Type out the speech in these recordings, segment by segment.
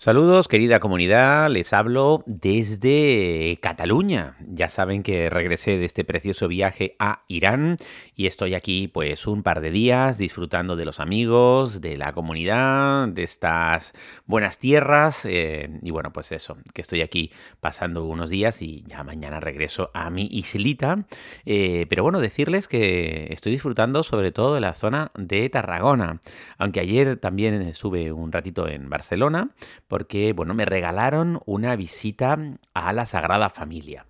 Saludos querida comunidad, les hablo desde Cataluña. Ya saben que regresé de este precioso viaje a Irán y estoy aquí pues un par de días disfrutando de los amigos, de la comunidad, de estas buenas tierras eh, y bueno pues eso, que estoy aquí pasando unos días y ya mañana regreso a mi islita. Eh, pero bueno, decirles que estoy disfrutando sobre todo de la zona de Tarragona, aunque ayer también estuve un ratito en Barcelona porque, bueno, me regalaron una visita a la Sagrada Familia.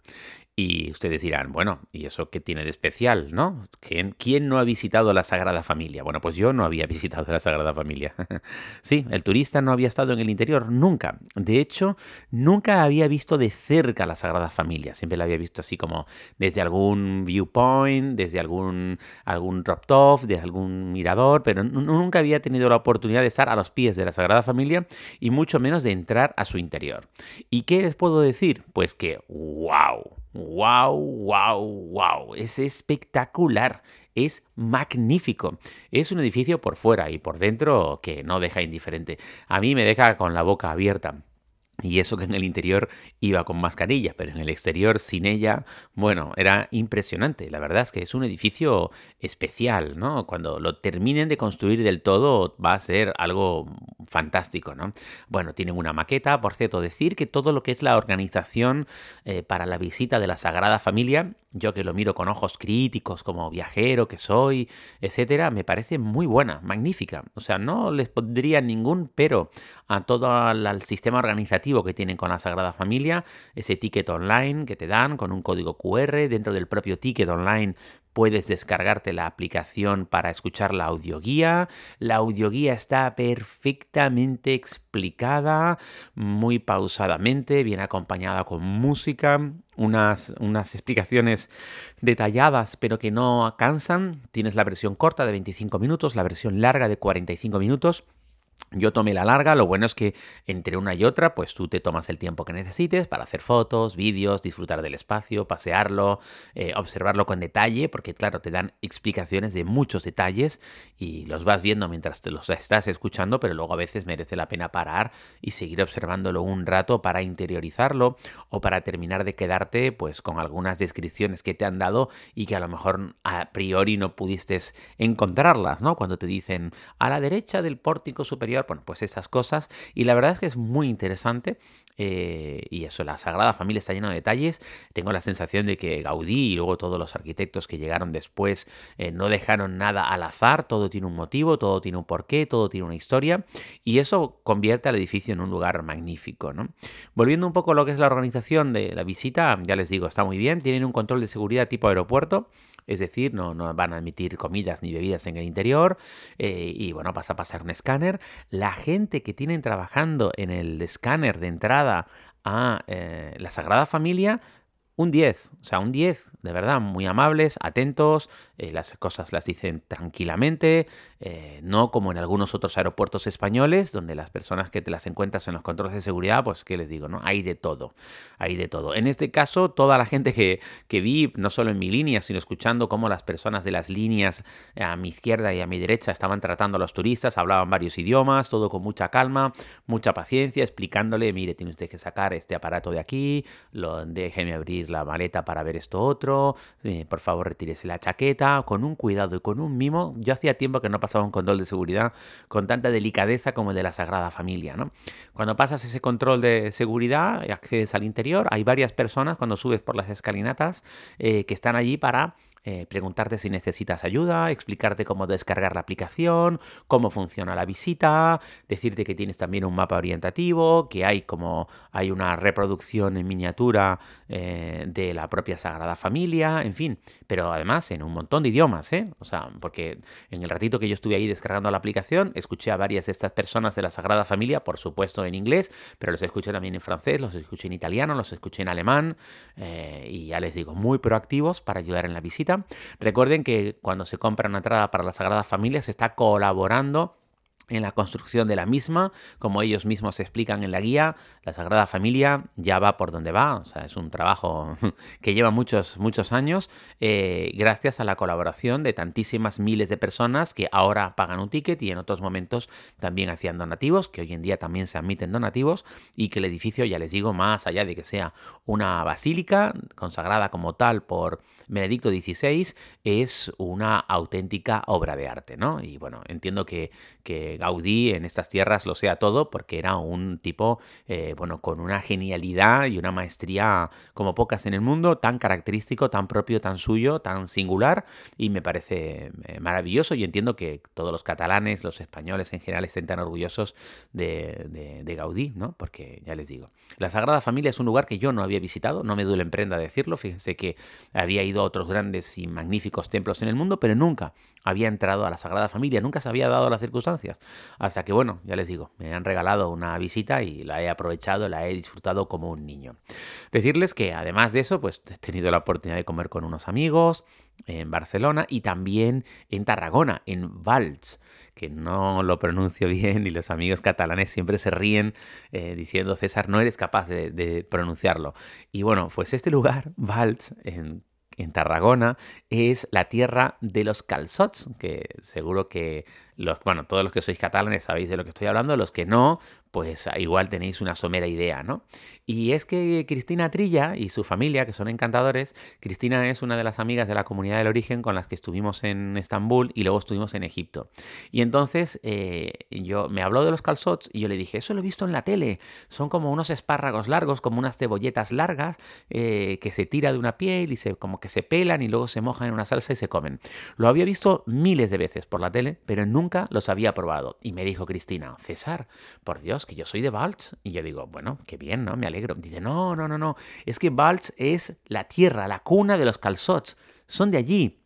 Y ustedes dirán, bueno, ¿y eso qué tiene de especial, no? ¿Quién, no ha visitado la Sagrada Familia? Bueno, pues yo no había visitado la Sagrada Familia. sí, el turista no había estado en el interior nunca. De hecho, nunca había visto de cerca la Sagrada Familia. Siempre la había visto así como desde algún viewpoint, desde algún, algún drop-off, de algún mirador, pero nunca había tenido la oportunidad de estar a los pies de la Sagrada Familia y mucho menos de entrar a su interior. ¿Y qué les puedo decir? Pues que, wow ¡Wow, wow, wow! Es espectacular, es magnífico. Es un edificio por fuera y por dentro que no deja indiferente. A mí me deja con la boca abierta. Y eso que en el interior iba con mascarilla, pero en el exterior sin ella, bueno, era impresionante. La verdad es que es un edificio especial, ¿no? Cuando lo terminen de construir del todo va a ser algo fantástico, ¿no? Bueno, tienen una maqueta, por cierto, decir que todo lo que es la organización eh, para la visita de la Sagrada Familia yo que lo miro con ojos críticos como viajero que soy, etcétera, me parece muy buena, magnífica. O sea, no les pondría ningún pero a todo el sistema organizativo que tienen con la Sagrada Familia, ese ticket online que te dan con un código QR dentro del propio ticket online Puedes descargarte la aplicación para escuchar la audioguía. La audioguía está perfectamente explicada, muy pausadamente, bien acompañada con música, unas, unas explicaciones detalladas pero que no cansan. Tienes la versión corta de 25 minutos, la versión larga de 45 minutos. Yo tomé la larga, lo bueno es que entre una y otra, pues tú te tomas el tiempo que necesites para hacer fotos, vídeos, disfrutar del espacio, pasearlo, eh, observarlo con detalle, porque claro, te dan explicaciones de muchos detalles y los vas viendo mientras te los estás escuchando, pero luego a veces merece la pena parar y seguir observándolo un rato para interiorizarlo o para terminar de quedarte pues con algunas descripciones que te han dado y que a lo mejor a priori no pudiste encontrarlas, ¿no? Cuando te dicen a la derecha del pórtico superior bueno, pues esas cosas. Y la verdad es que es muy interesante. Eh, y eso, la Sagrada Familia está llena de detalles. Tengo la sensación de que Gaudí y luego todos los arquitectos que llegaron después eh, no dejaron nada al azar. Todo tiene un motivo, todo tiene un porqué, todo tiene una historia. Y eso convierte al edificio en un lugar magnífico. ¿no? Volviendo un poco a lo que es la organización de la visita, ya les digo, está muy bien. Tienen un control de seguridad tipo aeropuerto es decir, no, no van a admitir comidas ni bebidas en el interior eh, y bueno, vas a pasar un escáner. La gente que tienen trabajando en el escáner de entrada a eh, la Sagrada Familia un 10, o sea, un 10, de verdad, muy amables, atentos, eh, las cosas las dicen tranquilamente, eh, no como en algunos otros aeropuertos españoles, donde las personas que te las encuentras en los controles de seguridad, pues, ¿qué les digo? no Hay de todo, hay de todo. En este caso, toda la gente que, que vi, no solo en mi línea, sino escuchando cómo las personas de las líneas a mi izquierda y a mi derecha estaban tratando a los turistas, hablaban varios idiomas, todo con mucha calma, mucha paciencia, explicándole, mire, tiene usted que sacar este aparato de aquí, déjeme abrir la maleta para ver esto otro, eh, por favor retírese la chaqueta, con un cuidado y con un mimo. Yo hacía tiempo que no pasaba un control de seguridad con tanta delicadeza como el de la Sagrada Familia. ¿no? Cuando pasas ese control de seguridad y accedes al interior, hay varias personas cuando subes por las escalinatas eh, que están allí para eh, preguntarte si necesitas ayuda, explicarte cómo descargar la aplicación, cómo funciona la visita, decirte que tienes también un mapa orientativo, que hay como hay una reproducción en miniatura eh, de la propia Sagrada Familia, en fin, pero además en un montón de idiomas, ¿eh? O sea, porque en el ratito que yo estuve ahí descargando la aplicación, escuché a varias de estas personas de la Sagrada Familia, por supuesto en inglés, pero los escuché también en francés, los escuché en italiano, los escuché en alemán, y ya les digo, muy proactivos para ayudar en la visita. Recuerden que cuando se compra una entrada para la Sagrada Familia se está colaborando en la construcción de la misma, como ellos mismos explican en la guía, la Sagrada Familia ya va por donde va, o sea, es un trabajo que lleva muchos, muchos años, eh, gracias a la colaboración de tantísimas miles de personas que ahora pagan un ticket y en otros momentos también hacían donativos, que hoy en día también se admiten donativos, y que el edificio, ya les digo, más allá de que sea una basílica consagrada como tal por Benedicto XVI, es una auténtica obra de arte, ¿no? Y bueno, entiendo que, que Gaudí en estas tierras lo sea todo porque era un tipo, eh, bueno, con una genialidad y una maestría como pocas en el mundo, tan característico, tan propio, tan suyo, tan singular y me parece eh, maravilloso y entiendo que todos los catalanes, los españoles en general estén tan orgullosos de, de Gaudí, ¿no? Porque ya les digo, la Sagrada Familia es un lugar que yo no había visitado, no me duele en prenda decirlo, fíjense que había ido a otros grandes y magníficos templos en el mundo, pero nunca había entrado a la Sagrada Familia, nunca se había dado las circunstancias. Hasta que, bueno, ya les digo, me han regalado una visita y la he aprovechado, la he disfrutado como un niño. Decirles que además de eso, pues he tenido la oportunidad de comer con unos amigos en Barcelona y también en Tarragona, en Valls, que no lo pronuncio bien y los amigos catalanes siempre se ríen eh, diciendo, César, no eres capaz de, pronunciarlo. Y bueno, pues este lugar, Valls, en en Tarragona, es la tierra de los calzots, que seguro que los, bueno, todos los que sois catalanes sabéis de lo que estoy hablando, los que no, pues igual tenéis una somera idea, ¿no? Y es que Cristina Trilla y su familia, que son encantadores, Cristina es una de las amigas de la comunidad del origen con las que estuvimos en Estambul y luego estuvimos en Egipto. Y entonces eh, yo me habló de los calzots y yo le dije, eso lo he visto en la tele, son como unos espárragos largos, como unas cebolletas largas eh, que se tira de una piel y se, como que se pelan y luego se mojan en una salsa y se comen. Lo había visto miles de veces por la tele, pero nunca los había probado. Y me dijo Cristina, César, por Dios, que yo soy de Balch. Y yo digo, bueno, qué bien, ¿no? Me alegro. Dice, no, no, no, no. Es que Balch es la tierra, la cuna de los calzots. Son de allí.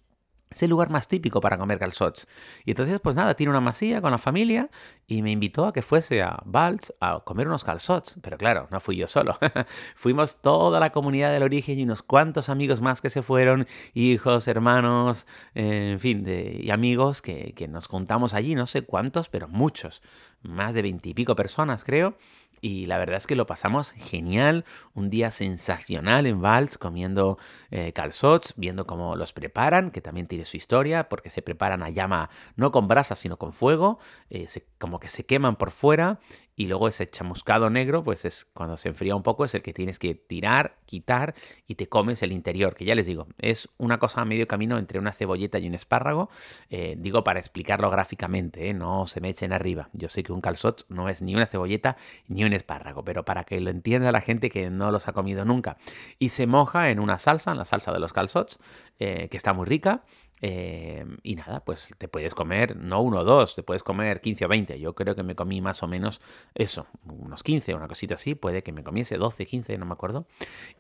Es el lugar más típico para comer calzots. Y entonces, pues nada, tiene una masía con la familia y me invitó a que fuese a Valls a comer unos calzots. Pero claro, no fui yo solo. Fuimos toda la comunidad del origen y unos cuantos amigos más que se fueron, hijos, hermanos, en fin, de, y amigos que, que nos juntamos allí, no sé cuántos, pero muchos, más de veintipico personas creo y la verdad es que lo pasamos genial, un día sensacional en Vals comiendo eh, calzots, viendo cómo los preparan, que también tiene su historia, porque se preparan a llama no con brasa, sino con fuego, eh, como que se queman por fuera y luego ese chamuscado negro, pues es cuando se enfría un poco, es el que tienes que tirar, quitar y te comes el interior, que ya les digo, es una cosa a medio camino entre una cebolleta y un espárrago, eh, digo para explicarlo gráficamente, ¿eh? no se me echen arriba. Yo sé que un calzot no es ni una cebolleta ni un espárrago, pero para que lo entienda la gente que no los ha comido nunca. Y se moja en una salsa, en la salsa de los calzots, eh, que está muy rica. Em, y nada, pues te puedes comer, no uno o dos, te puedes comer 15 o 20. Yo creo que me comí más o menos eso, unos 15, una cosita así, puede que me comiese 12, 15, no me acuerdo.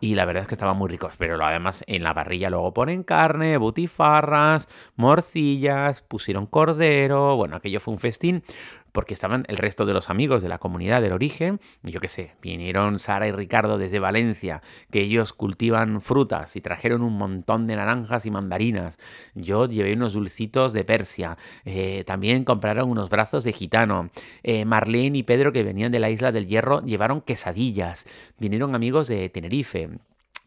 Y la verdad es que estaban muy ricos, pero además en la parrilla luego ponen carne, butifarras, morcillas, pusieron cordero, bueno, aquello fue un festín porque estaban el resto de los amigos de la comunidad del origen, yo qué sé, vinieron Sara y Ricardo desde Valencia, que ellos cultivan frutas y trajeron un montón de naranjas y mandarinas. Yo llevé unos dulcitos de Persia, eh, también compraron unos brazos de gitano. Eh, Marlene y Pedro, que venían de la isla del Hierro, llevaron quesadillas. Vinieron amigos de Tenerife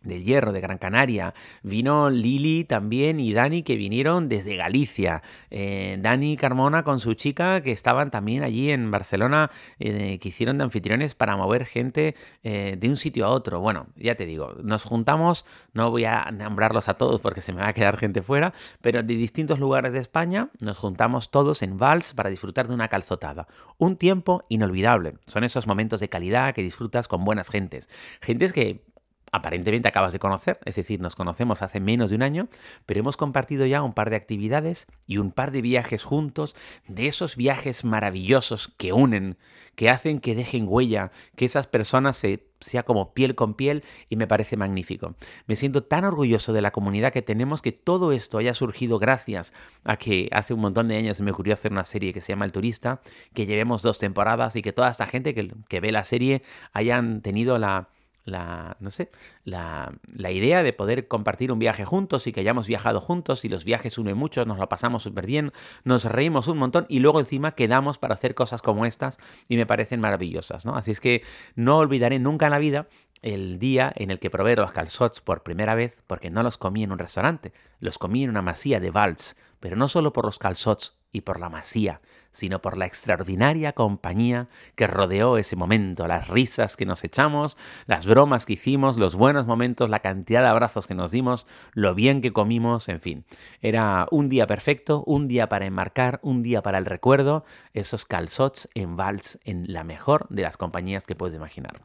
de Hierro, de Gran Canaria. Vino Lili también y Dani que vinieron desde Galicia. Eh, Dani Carmona con su chica que estaban también allí en Barcelona, eh, que hicieron de anfitriones para mover gente eh, de un sitio a otro. Bueno, ya te digo, nos juntamos, no voy a nombrarlos a todos porque se me va a quedar gente fuera, pero de distintos lugares de España nos juntamos todos en Vals para disfrutar de una calzotada. Un tiempo inolvidable. Son esos momentos de calidad que disfrutas con buenas gentes. Gentes que aparentemente acabas de conocer, es decir, nos conocemos hace menos de un año, pero hemos compartido ya un par de actividades y un par de viajes juntos, de esos viajes maravillosos que unen, que hacen que dejen huella, que esas personas se sea como piel con piel y me parece magnífico. Me siento tan orgulloso de la comunidad que tenemos que todo esto haya surgido gracias a que hace un montón de años me ocurrió hacer una serie que se llama El Turista, que llevemos dos temporadas y que toda esta gente que, que ve la serie hayan tenido la, la, no sé, la, la, idea de poder compartir un viaje juntos y que hayamos viajado juntos y los viajes unen mucho, nos lo pasamos súper bien, nos reímos un montón y luego encima quedamos para hacer cosas como estas y me parecen maravillosas, ¿no? Así es que no olvidaré nunca en la vida el día en el que probé los calzots por primera vez porque no los comí en un restaurante, los comí en una masía de Valls, pero no solo por los calzots y por la masía, sino por la extraordinaria compañía que rodeó ese momento, las risas que nos echamos, las bromas que hicimos, los buenos momentos, la cantidad de abrazos que nos dimos, lo bien que comimos, en fin. Era un día perfecto, un día para enmarcar, un día para el recuerdo, esos calzots en vals en la mejor de las compañías que puedes imaginar.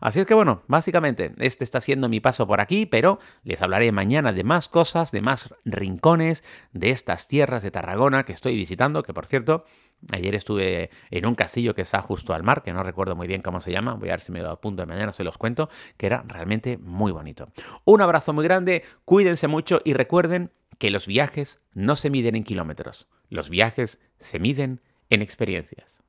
Así es que bueno, básicamente este está siendo mi paso por aquí, pero les hablaré mañana de más cosas, de más rincones de estas tierras de Tarragona que estoy que por cierto, Ayer estuve en un castillo que está justo al mar, que no recuerdo muy bien cómo se llama, voy a ver si me lo apunto de mañana, se los cuento, que era realmente muy bonito. Un abrazo muy grande, cuídense mucho y recuerden que los viajes no se miden en kilómetros, los viajes se miden en experiencias.